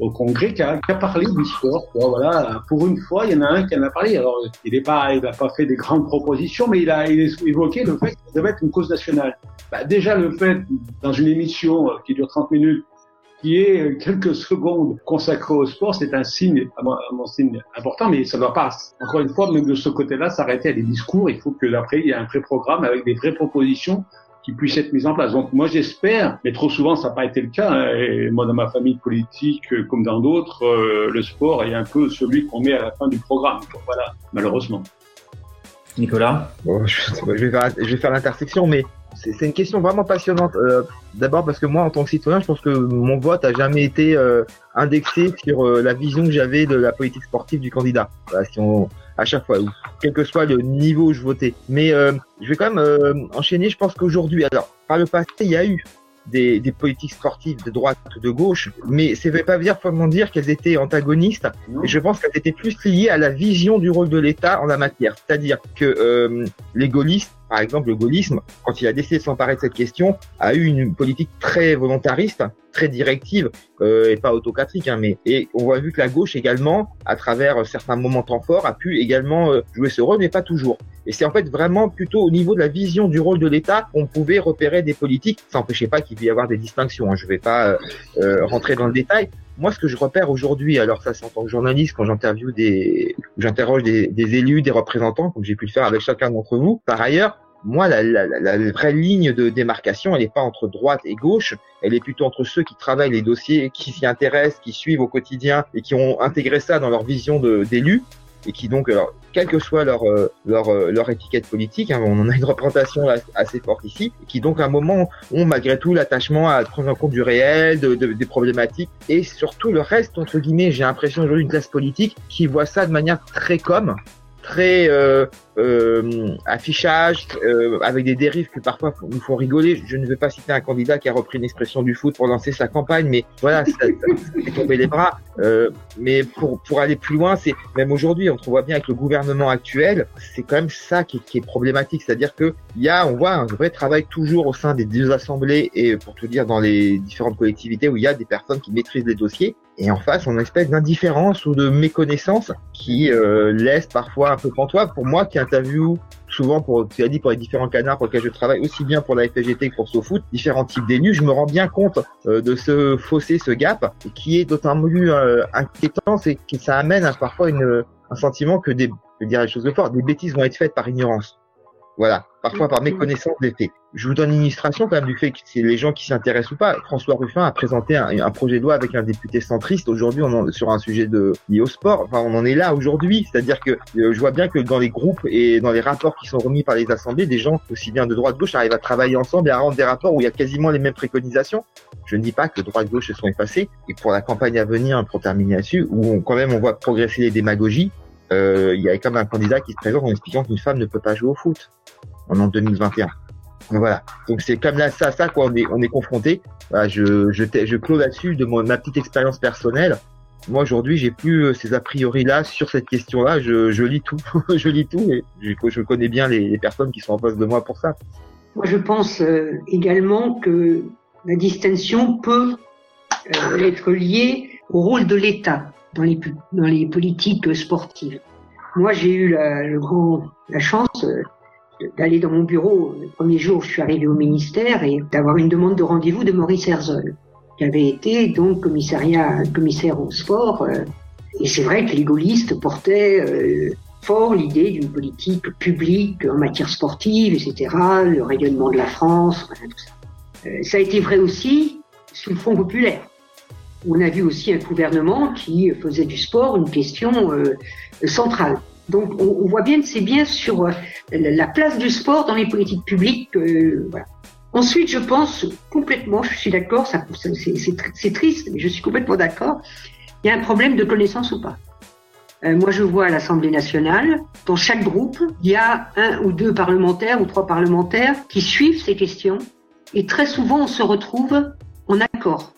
au Congrès qui a, qui a parlé du sport. voilà, pour une fois, il y en a un qui en a parlé. Alors, il n'est pas, il n'a pas fait des grandes propositions, mais il a, il a évoqué le fait que devait être une cause nationale. Bah, déjà, le fait dans une émission qui dure 30 minutes qui est quelques secondes consacrées au sport, c'est un signe, à mon, signe important, mais ça ne doit pas, encore une fois, même de ce côté-là, s'arrêter à des discours. Il faut que après, il y ait un vrai programme avec des vraies propositions qui puissent être mises en place. Donc moi j'espère, mais trop souvent ça n'a pas été le cas. Hein, et moi dans ma famille politique euh, comme dans d'autres, euh, le sport est un peu celui qu'on met à la fin du programme. voilà, malheureusement. Nicolas? Je, vais faire, je vais faire l'intersection, mais c'est une question vraiment passionnante. Euh, D'abord parce que moi, en tant que citoyen, je pense que mon vote a jamais été euh, indexé sur euh, la vision que j'avais de la politique sportive du candidat. Voilà, si on, à chaque fois, quel que soit le niveau où je votais. Mais euh, je vais quand même enchaîner. Je pense qu'aujourd'hui, alors par le passé, il y a eu des, des, politiques sportives de droite ou de gauche, mais ça ne veut pas dire, forcément dire qu'elles étaient antagonistes. Je pense qu'elles étaient plus liées à la vision du rôle de l'État en la matière. C'est-à-dire que euh, les gaullistes, par exemple, le gaullisme, quand il a décidé de s'emparer de cette question, a eu une politique très volontariste, très directive euh, et pas autocratique. Hein, mais et on voit vu que la gauche également, à travers certains moments temps forts, a pu également euh, jouer ce rôle, mais pas toujours. Et c'est en fait vraiment plutôt au niveau de la vision du rôle de l'État qu'on pouvait repérer des politiques. Ça n'empêchait pas qu'il puisse y avoir des distinctions. Hein. Je ne vais pas euh, euh, rentrer dans le détail, moi, ce que je repère aujourd'hui, alors ça c'est en tant que journaliste, quand j'interviewe des, j'interroge des, des, élus, des représentants, comme j'ai pu le faire avec chacun d'entre vous. Par ailleurs, moi, la, la, la, vraie ligne de démarcation, elle n'est pas entre droite et gauche, elle est plutôt entre ceux qui travaillent les dossiers, qui s'y intéressent, qui suivent au quotidien et qui ont intégré ça dans leur vision d'élus, et qui donc, alors, quelle que soit leur euh, leur, euh, leur étiquette politique, hein, on en a une représentation assez forte ici, qui donc à un moment ont malgré tout l'attachement à prendre en compte du réel, de, de, des problématiques, et surtout le reste entre guillemets, j'ai l'impression aujourd'hui une classe politique qui voit ça de manière très comme très euh, euh, affichage, euh, avec des dérives qui parfois nous font rigoler. Je ne veux pas citer un candidat qui a repris une expression du foot pour lancer sa campagne, mais voilà, ça, ça tomber les bras. Euh, mais pour, pour aller plus loin, c'est même aujourd'hui, on voit bien avec le gouvernement actuel, c'est quand même ça qui, qui est problématique, c'est-à-dire que il y a, on voit un vrai travail toujours au sein des deux assemblées et pour tout dire dans les différentes collectivités où il y a des personnes qui maîtrisent les dossiers. Et en face, on a une espèce d'indifférence ou de méconnaissance qui euh, laisse parfois un peu pantois. Pour moi, qui interview souvent pour, tu as dit pour les différents canards pour lesquels je travaille, aussi bien pour la FGT que pour SoFoot, différents types d'élus, je me rends bien compte euh, de ce fossé, ce gap, qui est d'autant plus euh, inquiétant, c'est que ça amène à parfois une, un sentiment que des, je dirais les choses de fort, des bêtises vont être faites par ignorance. Voilà, parfois par méconnaissance des faits. Je vous donne une illustration quand même du fait que c'est les gens qui s'intéressent ou pas. François Ruffin a présenté un, projet de loi avec un député centriste. Aujourd'hui, on est sur un sujet de lié au sport. Enfin, on en est là aujourd'hui. C'est-à-dire que euh, je vois bien que dans les groupes et dans les rapports qui sont remis par les assemblées, des gens aussi bien de droite gauche arrivent à travailler ensemble et à rendre des rapports où il y a quasiment les mêmes préconisations. Je ne dis pas que droite gauche se sont effacés. Et pour la campagne à venir, pour terminer là-dessus, où quand même on voit progresser les démagogies, euh, il y a quand même un candidat qui se présente en expliquant qu'une femme ne peut pas jouer au foot en 2021. Voilà. Donc c'est comme ça, ça quoi, on est, on est confronté. Voilà, je, je, je clôt là-dessus de mon, ma petite expérience personnelle. Moi aujourd'hui, j'ai plus euh, ces a priori là sur cette question-là. Je, je lis tout, je lis tout et je, connais bien les, les, personnes qui sont en face de moi pour ça. Moi, je pense euh, également que la distinction peut euh, être liée au rôle de l'État dans les, dans les politiques sportives. Moi, j'ai eu la, le la chance d'aller dans mon bureau le premier jour où je suis arrivé au ministère et d'avoir une demande de rendez-vous de Maurice Herzog, qui avait été donc commissariat, commissaire au sport. Euh, et c'est vrai que les gaullistes portaient euh, fort l'idée d'une politique publique en matière sportive, etc., le rayonnement de la France, tout ça. Euh, ça a été vrai aussi sous le Front populaire. On a vu aussi un gouvernement qui faisait du sport une question centrale. Donc on, voit bien que c'est bien sur la place du sport dans les politiques publiques. Euh. Ensuite, je pense complètement, je suis d'accord, c'est triste, mais je suis complètement d'accord, il y a un problème de connaissance ou pas. Euh, moi, je vois à l'Assemblée nationale, dans chaque groupe, il y a un ou deux parlementaires ou trois parlementaires qui suivent ces questions, et très souvent, on se retrouve en accord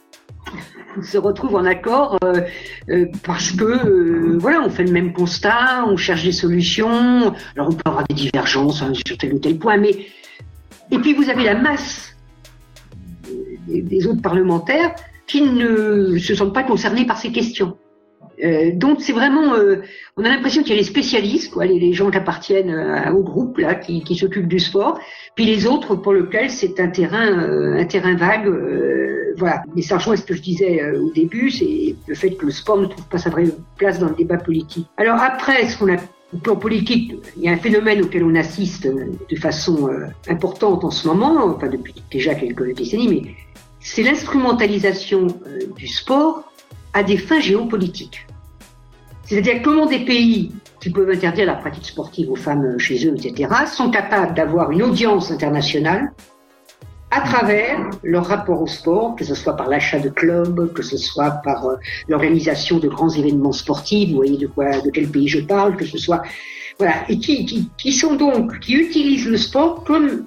se retrouve en accord euh, euh, parce que euh, voilà, on fait le même constat, on cherche des solutions. Alors on peut avoir des divergences hein, sur tel ou tel point, mais et puis vous avez la masse des, autres parlementaires qui ne se sentent pas concernés par ces questions. Donc c'est vraiment, on a l'impression qu'il y a les spécialistes, quoi, les, gens qui appartiennent au groupe là, qui, qui s'occupent du sport, puis les autres pour lesquels c'est un terrain, un terrain vague voilà. Mais ça rejoint ce que je disais euh, au début, c'est le fait que le sport ne trouve pas sa vraie place dans le débat politique. Alors après, ce qu'on a au plan politique, il y a un phénomène auquel on assiste euh, de façon euh, importante en ce moment, enfin depuis déjà quelques décennies, mais c'est l'instrumentalisation du sport à des fins géopolitiques. C'est-à-dire comment des pays qui peuvent interdire la pratique sportive aux femmes chez eux, etc., sont capables d'avoir une audience internationale à travers leur rapport au sport, que ce soit par l'achat de clubs, que ce soit par euh, l'organisation de grands événements sportifs, vous voyez de quoi, de quel pays je parle, que ce soit, voilà, et qui, qui, qui sont donc, qui utilisent le sport comme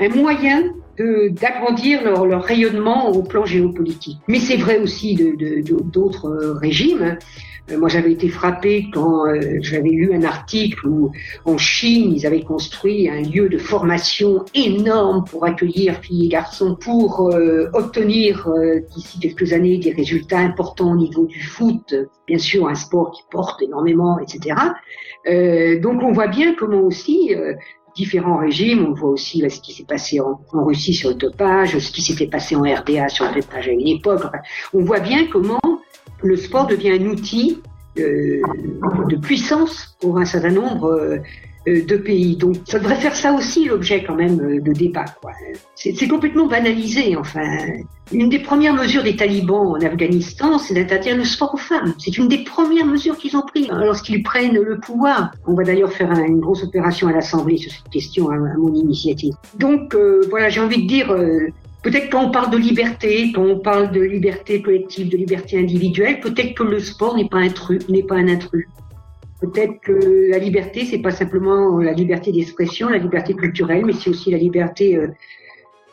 un moyen d'agrandir leur, rayonnement au plan géopolitique. Mais c'est vrai aussi d'autres de, de, régimes. Hein. Euh, moi, j'avais été frappé quand euh, j'avais lu un article où en Chine, ils avaient construit un lieu de formation énorme pour accueillir filles et garçons pour euh, obtenir d'ici quelques années des résultats importants au niveau du foot, bien sûr un sport qui porte énormément, etc. donc on voit bien comment aussi différents régimes. On voit aussi ce qui s'est passé en, Russie sur le dopage, ce qui s'était passé en RDA sur le dopage à une époque. on voit bien comment le sport devient un outil euh, de puissance pour un certain nombre euh, de pays. Donc ça devrait faire ça aussi l'objet quand même de débat. C'est complètement banalisé. Enfin, une des premières mesures des talibans en Afghanistan, c'est d'interdire le sport aux femmes. C'est une des premières mesures qu'ils ont prises hein, lorsqu'ils prennent le pouvoir. On va d'ailleurs faire une grosse opération à l'Assemblée sur cette question à, mon initiative. Donc voilà, j'ai envie de dire Peut-être quand on parle de liberté, quand on parle de liberté collective, de liberté individuelle, peut-être que le sport n'est pas un truc, n'est pas un intrus. Peut-être que la liberté, c'est pas simplement la liberté d'expression, la liberté culturelle, mais c'est aussi la liberté euh,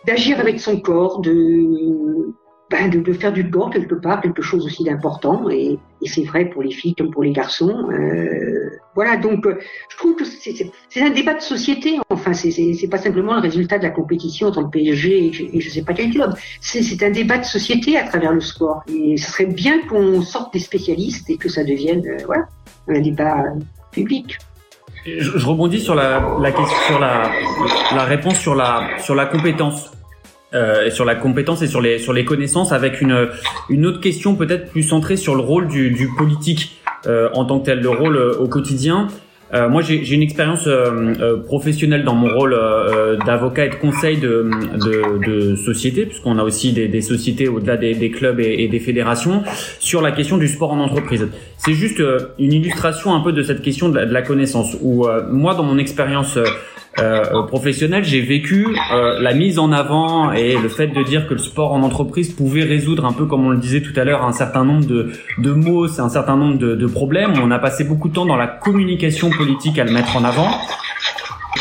d'agir avec son corps, de ben, de, de, faire du sport quelque part quelque chose aussi d'important et, et c'est vrai pour les filles comme pour les garçons. Euh, voilà, donc euh, je trouve que c'est un débat de société. Enfin, c'est pas simplement le résultat de la compétition entre le PSG et, et je sais pas quel club. C'est un débat de société à travers le sport. Et ce serait bien qu'on sorte des spécialistes et que ça devienne euh, voilà un débat public. Je, je rebondis sur la, la question, sur la, la réponse sur la sur la compétence euh, sur la compétence et sur les sur les connaissances avec une une autre question peut-être plus centrée sur le rôle du, du politique euh, en tant que tel le rôle euh, au quotidien euh, moi, j'ai une expérience professionnelle dans mon rôle d'avocat et de conseil de, de, de société, puisqu'on a aussi des, des sociétés au-delà des, des, clubs et, et, des fédérations, sur la question du sport en entreprise. C'est juste une illustration un peu de cette question de la, connaissance, où moi, dans mon expérience euh, professionnel, j'ai vécu euh, la mise en avant et le fait de dire que le sport en entreprise pouvait résoudre un peu, comme on le disait tout à l'heure, un certain nombre de, de mots, un certain nombre de, de problèmes. On a passé beaucoup de temps dans la communication politique à le mettre en avant.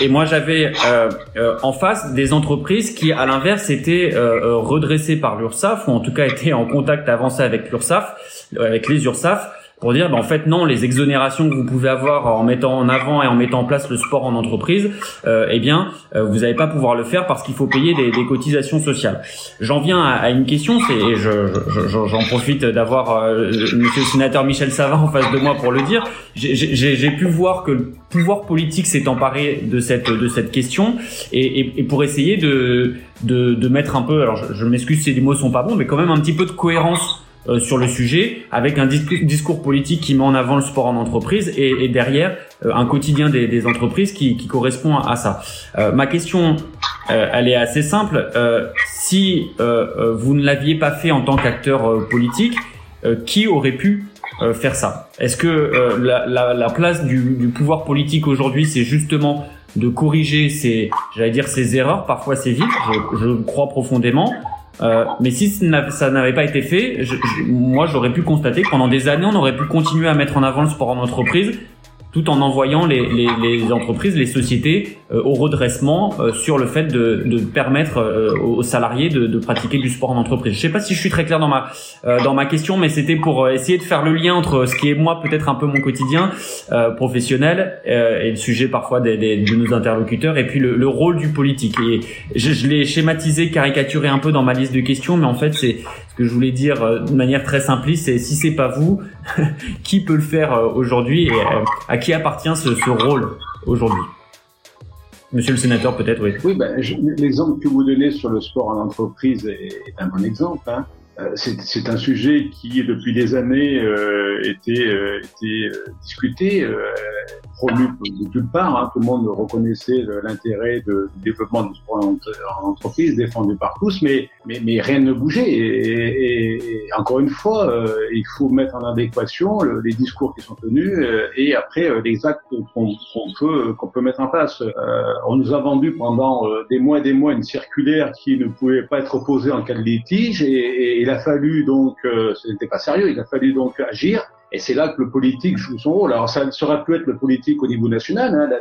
Et moi, j'avais euh, euh en face des entreprises qui, à l'inverse, étaient euh, redressées par l'URSSAF, ou en tout cas étaient en contact avancé avec l'URSSAF, avec les URSSAF, pour dire, ben, en fait, non, les exonérations que vous pouvez avoir en mettant en avant et en mettant en place le sport en entreprise, euh, eh bien, euh, vous n'allez pas pouvoir le faire parce qu'il faut payer des, des, cotisations sociales. J'en viens à, à, une question, c'est, et j'en je, profite d'avoir euh, Monsieur le sénateur Michel Savin en face de moi pour le dire. J'ai pu voir que le pouvoir politique s'est emparé de cette de cette question et, et, et pour essayer de, de, de mettre un peu, alors je, je m'excuse si les mots sont pas bons, mais quand même un petit peu de cohérence euh, sur le sujet, avec un discours politique qui met en avant le sport en entreprise et, et derrière euh, un quotidien des, des entreprises qui, qui, correspond à, ça. Euh, ma question, elle est assez simple. si vous ne l'aviez pas fait en tant qu'acteur politique, qui aurait pu faire ça? Est-ce que la, la, la, place du, du pouvoir politique aujourd'hui, c'est justement de corriger ces, j'allais dire, ces erreurs, parfois c'est vite, je, je crois profondément, euh, mais si ça n'avait pas été fait, je, moi j'aurais pu constater que pendant des années on aurait pu continuer à mettre en avant le sport en entreprise tout en envoyant les, les, les entreprises, les sociétés euh, au redressement euh, sur le fait de, de permettre euh, aux salariés de, de, pratiquer du sport en entreprise. Je sais pas si je suis très clair dans ma dans ma question, mais c'était pour essayer de faire le lien entre ce qui est moi peut-être un peu mon quotidien professionnel et le sujet parfois des, des, de nos interlocuteurs et puis le, le rôle du politique. Et je, je l'ai schématisé, caricaturé un peu dans ma liste de questions, mais en fait c'est ce que je voulais dire de manière très simpliste, c'est si c'est pas vous, qui peut le faire aujourd'hui et à qui appartient ce, rôle aujourd'hui? Monsieur le sénateur, peut-être, oui. Oui, ben, l'exemple que vous donnez sur le sport en entreprise est, est un bon exemple. Hein. Euh, c'est un sujet qui, depuis des années, euh, était, euh, était euh, discuté, euh, promu de toutes parts. Hein. Tout le monde reconnaissait l'intérêt du développement sport en, entreprise, défendu par tous, mais, mais, mais rien ne bougeait. Et, et, encore une fois, il faut mettre en adéquation les discours qui sont tenus et après les actes qu'on peut, qu'on peut mettre en place. on nous a vendu pendant des mois et des mois une circulaire qui ne pouvait pas être opposée en cas de litige et, et il a fallu donc, euh, ce n'était pas sérieux, il a fallu donc agir. Et c'est là que le politique joue son rôle. Alors ça ne sera pu être le politique au niveau national. Hein. La,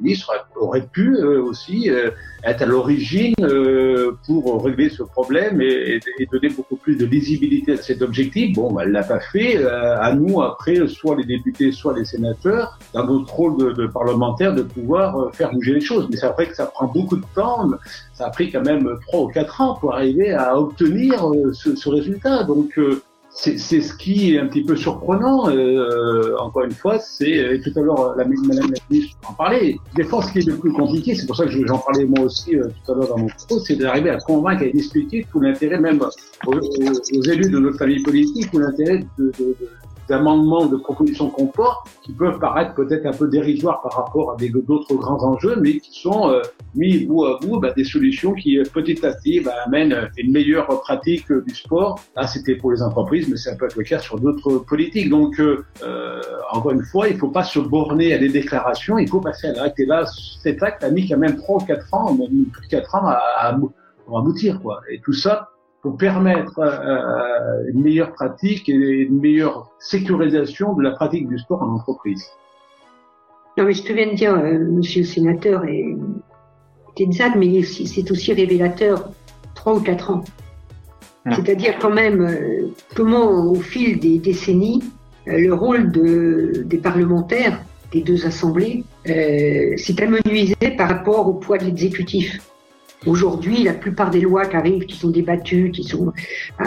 ministre aurait pu euh, aussi euh, être à l'origine pour régler ce problème et, et, donner beaucoup plus de lisibilité à cet objectif. Bon, bah, elle l'a pas fait. à nous après, soit les députés, soit les sénateurs, dans notre rôle de, de parlementaire, de pouvoir faire bouger les choses. Mais c'est vrai que ça prend beaucoup de temps ça a pris quand même trois ou quatre ans pour arriver à obtenir euh, ce, ce résultat. Donc, euh, c'est ce qui est un petit peu surprenant. Euh, encore une fois, c'est euh, tout à l'heure la Madame la ministre en parlait. Des fois, ce qui est le plus compliqué, c'est pour ça que j'en parlais moi aussi euh, tout à l'heure dans mon propos, c'est d'arriver à convaincre et d'expliquer tout l'intérêt même aux, élus de notre famille politique, tout l'intérêt de d'amendements, de propositions qu'on porte, qui peuvent paraître peut-être un peu dérisoires par rapport à d'autres grands enjeux, mais qui sont euh, mis bout à bout bah, des solutions qui euh, petit à petit bah, amènent une meilleure pratique du sport. Là, c'était pour les entreprises, mais c'est un peu le cas sur d'autres politiques. Donc, euh, encore une fois, il ne faut pas se borner à des déclarations, il faut passer à l'acte. Et là, cet acte a mis quand même 3 ou 4 ans, même plus de 4 ans à, à, à aboutir. Quoi. Et tout ça pour permettre euh, euh, une meilleure pratique et une meilleure sécurisation de la pratique du sport en entreprise. Non, mais ce que vient de dire euh, Monsieur le Sénateur est, exact, mais c'est aussi révélateur trois ou quatre ans. Ah. C'est-à-dire quand même comment, au fil des décennies, le rôle de, des parlementaires des deux assemblées s'est amenuisé par rapport au poids de l'exécutif. Aujourd'hui, la plupart des lois qui arrivent, qui sont débattues, qui sont euh,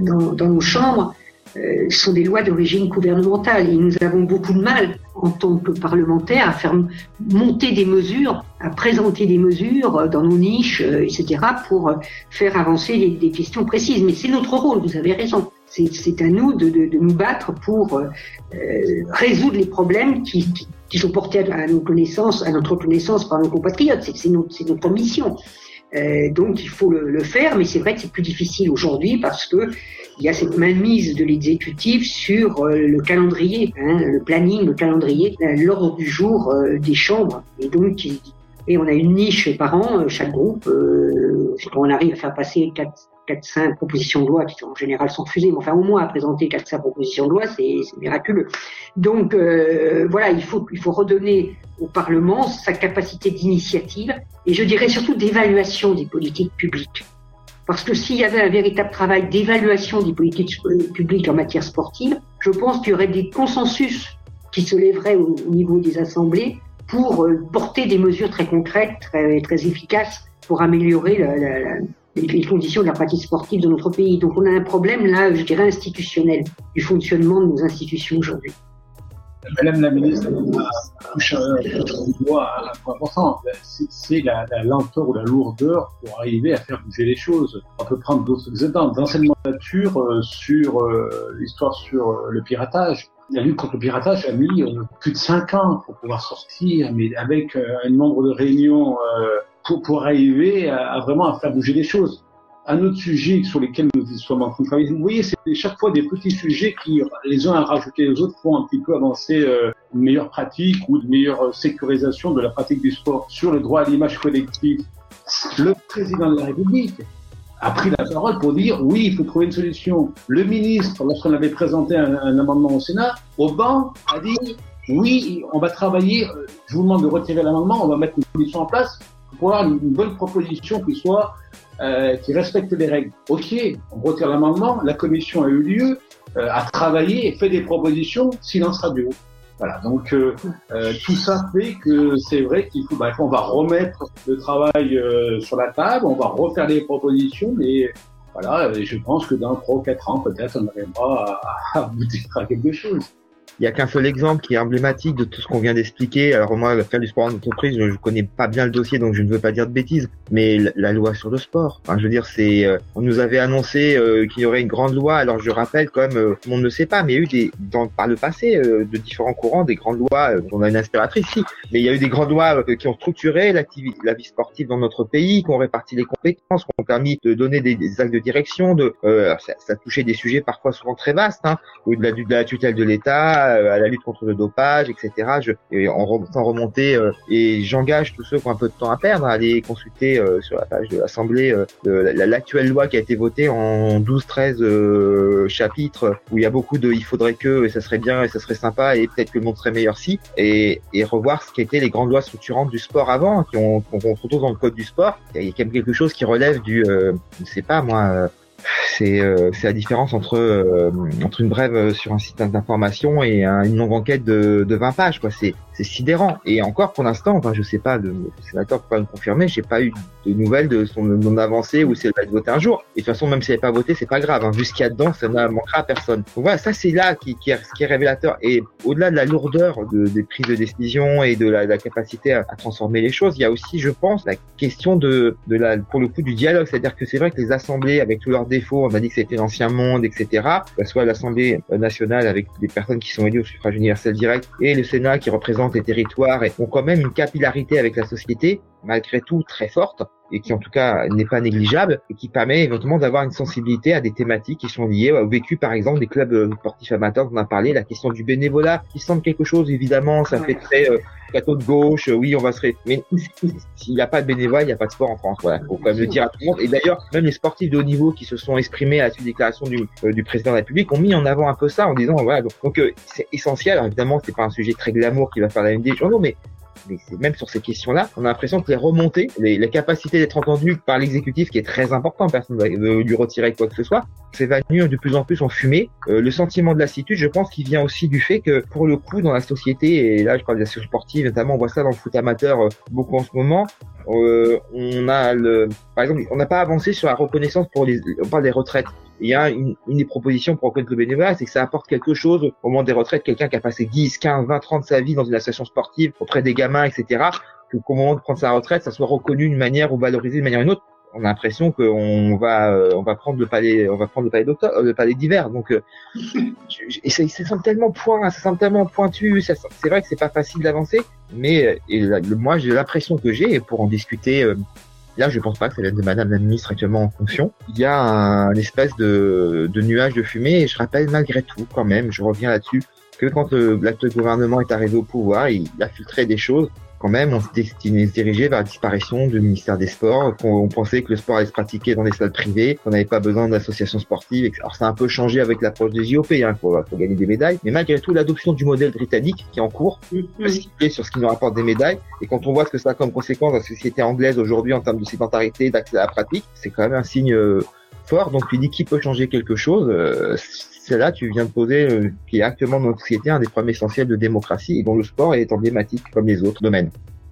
dans, dans, nos chambres, euh, sont des lois d'origine gouvernementale. Et nous avons beaucoup de mal, en tant que parlementaires, à faire monter des mesures, à présenter des mesures dans nos niches, euh, etc., pour faire avancer des, des questions précises. Mais c'est notre rôle, vous avez raison. C'est à nous de, de, de, nous battre pour euh, résoudre les problèmes qui, qui, qui, sont portés à, nos connaissances, à notre connaissance par nos compatriotes. C'est notre, notre mission. Euh, donc il faut le, le faire, mais c'est vrai que c'est plus difficile aujourd'hui parce que il y a cette mainmise de l'exécutif sur euh, le calendrier, hein, le planning, le calendrier, euh, l'ordre du jour des chambres. Et donc et on a une niche par an, chaque groupe. on arrive à faire passer quatre 4-5 propositions de loi qui en général sont refusées, mais enfin au moins à présenter 4-5 propositions de loi, c'est miraculeux. Donc euh, voilà, il faut, il faut redonner au Parlement sa capacité d'initiative et je dirais surtout d'évaluation des politiques publiques. Parce que s'il y avait un véritable travail d'évaluation des politiques publiques en matière sportive, je pense qu'il y aurait des consensus qui se lèveraient au, niveau des assemblées pour euh, porter des mesures très concrètes, très, très efficaces pour améliorer la, la, les conditions de la pratique sportive de notre pays. Donc on a un problème là, je dirais, institutionnel du fonctionnement de nos institutions aujourd'hui. Madame la ministre touche un point important, c'est la, lenteur ou la lourdeur pour arriver à faire bouger les choses. On peut prendre d'autres exemples d'enseignement de nature euh, sur euh, l'histoire sur euh, le piratage. La lutte contre le piratage a mis plus de cinq ans pour pouvoir sortir, mais avec un nombre de réunions pour, arriver à, vraiment à faire bouger les choses. Un autre sujet sur lesquels nous sommes en train de travailler, vous voyez, c'est chaque fois des petits sujets qui, les uns à rajouter les autres, font un petit peu avancer euh, une meilleure pratique ou une meilleure sécurisation de la pratique du sport sur le droit à l'image collective. Le président de la République a pris la parole pour dire oui, il faut trouver une solution. Le ministre, lorsqu'on avait présenté un, un, amendement au Sénat, au banc, a dit oui, on va travailler, euh, je vous demande de retirer l'amendement, on va mettre une solution en place pour avoir une, bonne proposition qui soit euh, qui respecte les règles. Ok, on retire l'amendement, la commission a eu lieu, euh, a travaillé et fait des propositions, silence radio. Voilà, donc euh, euh tout ça fait que c'est vrai qu'il faut, bah, on va remettre le travail euh, sur la table, on va refaire des propositions, mais voilà, je pense que dans trois ou quatre ans, peut-être, on arrivera à, à aboutir à quelque chose. Il y a qu'un seul exemple qui est emblématique de tout ce qu'on vient d'expliquer. Alors moi, faire du sport en entreprise, je, je, connais pas bien le dossier, donc je ne veux pas dire de bêtises. Mais la, loi sur le sport, enfin, je veux dire, c'est, euh, on nous avait annoncé euh, qu'il y aurait une grande loi. Alors je rappelle, comme euh, le monde ne sait pas, mais il y a eu des, dans, par le passé, de différents courants, des grandes lois. on a une inspiratrice, si, mais il y a eu des grandes lois qui ont structuré la vie sportive dans notre pays, qui ont réparti les compétences, qui ont permis de donner des, actes de direction. De, ça, ça touchait des sujets parfois souvent très vastes, hein, ou de la, de la tutelle de l'État euh, à la lutte contre le dopage, etc. Je, et en remonter euh, et j'engage tous ceux qui ont un peu de temps à perdre à aller consulter euh, sur la page de l'Assemblée l'actuelle loi qui a été votée en 12-13 chapitres où il y a beaucoup de il faudrait que et ça serait bien et ça serait sympa et peut-être que le monde serait meilleur si et, et revoir ce qu'étaient les grandes lois structurantes du sport avant qui ont qu'on retrouve dans le code du sport. Il y a quand même quelque chose qui relève du je sais pas moi c'est euh, la différence entre euh, entre une brève sur un site d'information et une longue enquête de, de 20 pages quoi. C'est c'est sidérant. Et encore, pour l'instant, enfin, je sais pas, le, sénateur peut pas me confirmer, j'ai pas eu de nouvelles de son, avancée ou si elle va être votée un jour. Et de toute façon, même si elle n'est pas votée, c'est pas grave. Hein. Vu ce qu'il y a dedans, ça ne manquera à personne. Donc voilà, ça c'est là qui, qui, est, qui est révélateur. Et au-delà de la lourdeur de, des prises de décision et de la, la capacité à, à, transformer les choses, il y a aussi, je pense, la question de, de la, pour le coup, du dialogue. C'est-à-dire que c'est vrai que les assemblées, avec tous leurs défauts, on a dit que c'était l'ancien monde, etc. Que soit l'Assemblée nationale avec des personnes qui sont élues au suffrage universel direct et le Sénat qui représente les territoires et ont quand même une capillarité avec la société malgré tout très forte et qui en tout cas n'est pas négligeable et qui permet éventuellement d'avoir une sensibilité à des thématiques qui sont liées au vécu par exemple des clubs euh, sportifs amateurs dont on a parlé, la question du bénévolat qui semble quelque chose évidemment, ça fait très euh, de gauche, euh, oui on va se... Ré... Mais s'il n'y a pas de bénévolat, il n'y a pas de sport en France, voilà, faut quand même le dire à tout le monde. Et d'ailleurs, même les sportifs de haut niveau qui se sont exprimés à la suite des déclarations du, euh, du président de la République ont mis en avant un peu ça en disant voilà, donc c'est essentiel, alors évidemment c'est pas un sujet très glamour qui va faire la une des journaux, mais même sur ces questions-là, on a l'impression que les remontées, les, la capacité d'être entendu par l'exécutif, qui est très important, personne ne veut lui retirer quoi que ce soit, s'évanouit de plus en plus en fumée. Euh, le sentiment de lassitude, je pense qu'il vient aussi du fait que, pour le coup, dans la société, et là je parle des associations sportives, notamment on voit ça dans le foot amateur euh, beaucoup en ce moment, euh, on a le, par exemple, on n'a pas avancé sur la reconnaissance pour les, on parle des retraites il y a une, une des propositions pour reconnaître le bénévolat, c'est que ça apporte quelque chose au moment des retraites, quelqu'un qui a passé 10, 15, 20, 30 sa vie dans une association sportive auprès des gamins, etc., qu'au moment de prendre sa retraite, ça soit reconnu d'une manière ou valorisé d'une manière ou d'une autre. On a l'impression qu'on va, euh, on va prendre le palais, on va prendre le palais d'octobre, euh, le palais d'hiver. Donc, euh, et ça, ça, semble tellement point, ça semble tellement pointu. C'est vrai que c'est pas facile d'avancer, mais et moi j'ai l'impression que j'ai, pour en discuter Là, je pense pas que ça vienne de Madame la ministre actuellement en fonction. Il y a un, espèce de, de nuage de fumée et je rappelle malgré tout, quand même, je reviens là-dessus, que quand l'actuel gouvernement est arrivé au pouvoir, il a filtré des choses quand même, on se destinait se vers la disparition du ministère des Sports, qu'on pensait que le sport allait se pratiquer dans des salles privées, qu'on n'avait pas besoin d'associations sportives. Alors ça a un peu changé avec l'approche des JOP, il hein, faut, faut, gagner des médailles, mais malgré tout l'adoption du modèle britannique qui est en cours, mm sur ce qui nous rapporte des médailles, et quand on voit ce que ça a comme conséquence dans la société anglaise aujourd'hui en termes de sédentarité, d'accès à la pratique, c'est quand même un signe euh, fort. Donc tu dis qui peut changer quelque chose. Euh, c'est là tu viens de poser, euh, qui est actuellement dans notre société un des problèmes essentiels de démocratie et dont le sport est emblématique comme les autres domaines.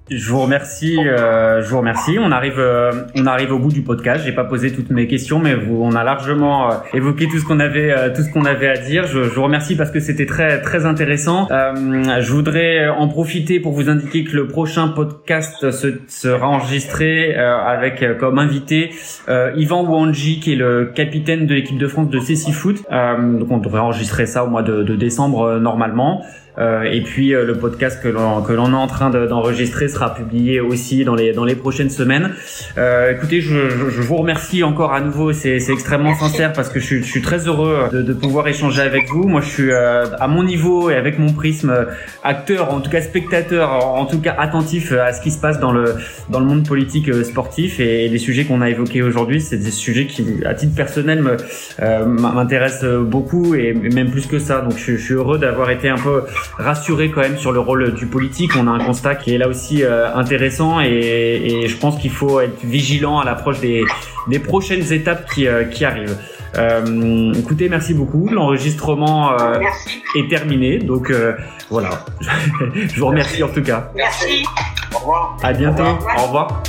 Je vous remercie, euh, je vous remercie. On arrive, euh, on arrive au bout du podcast. J'ai pas posé toutes mes questions, mais vous, on a largement euh, évoqué tout ce qu'on avait, euh, tout ce qu'on avait à dire. Je, je, vous remercie parce que c'était très, très intéressant. je voudrais en profiter pour vous indiquer que le prochain podcast se, sera enregistré avec comme invité Yvan Wanji, qui est le capitaine de l'équipe de France de CC Foot. donc on devrait enregistrer ça au mois de, de décembre normalement. Euh, et puis euh, le podcast que l'on que l'on est en train d'enregistrer sera publié aussi dans les dans les prochaines semaines. Euh, écoutez, je, je, je, vous remercie encore à nouveau. C'est c'est extrêmement sincère parce que je suis, je suis très heureux de, de, pouvoir échanger avec vous. Moi, je suis à mon niveau et avec mon prisme acteur, en tout cas spectateur, en, tout cas attentif à ce qui se passe dans le dans le monde politique sportif et, les sujets qu'on a évoqués aujourd'hui, c'est des sujets qui, à titre personnel, me m'intéressent beaucoup et même plus que ça. Donc, je, je suis heureux d'avoir été un peu rassurer quand même sur le rôle du politique. On a un constat qui est là aussi euh, intéressant et, et, je pense qu'il faut être vigilant à l'approche des, des prochaines étapes qui, euh, qui arrivent. Euh, écoutez, merci beaucoup. L'enregistrement euh, est terminé, donc voilà. je vous remercie en tout cas. Merci. Au revoir. À bientôt. Au revoir.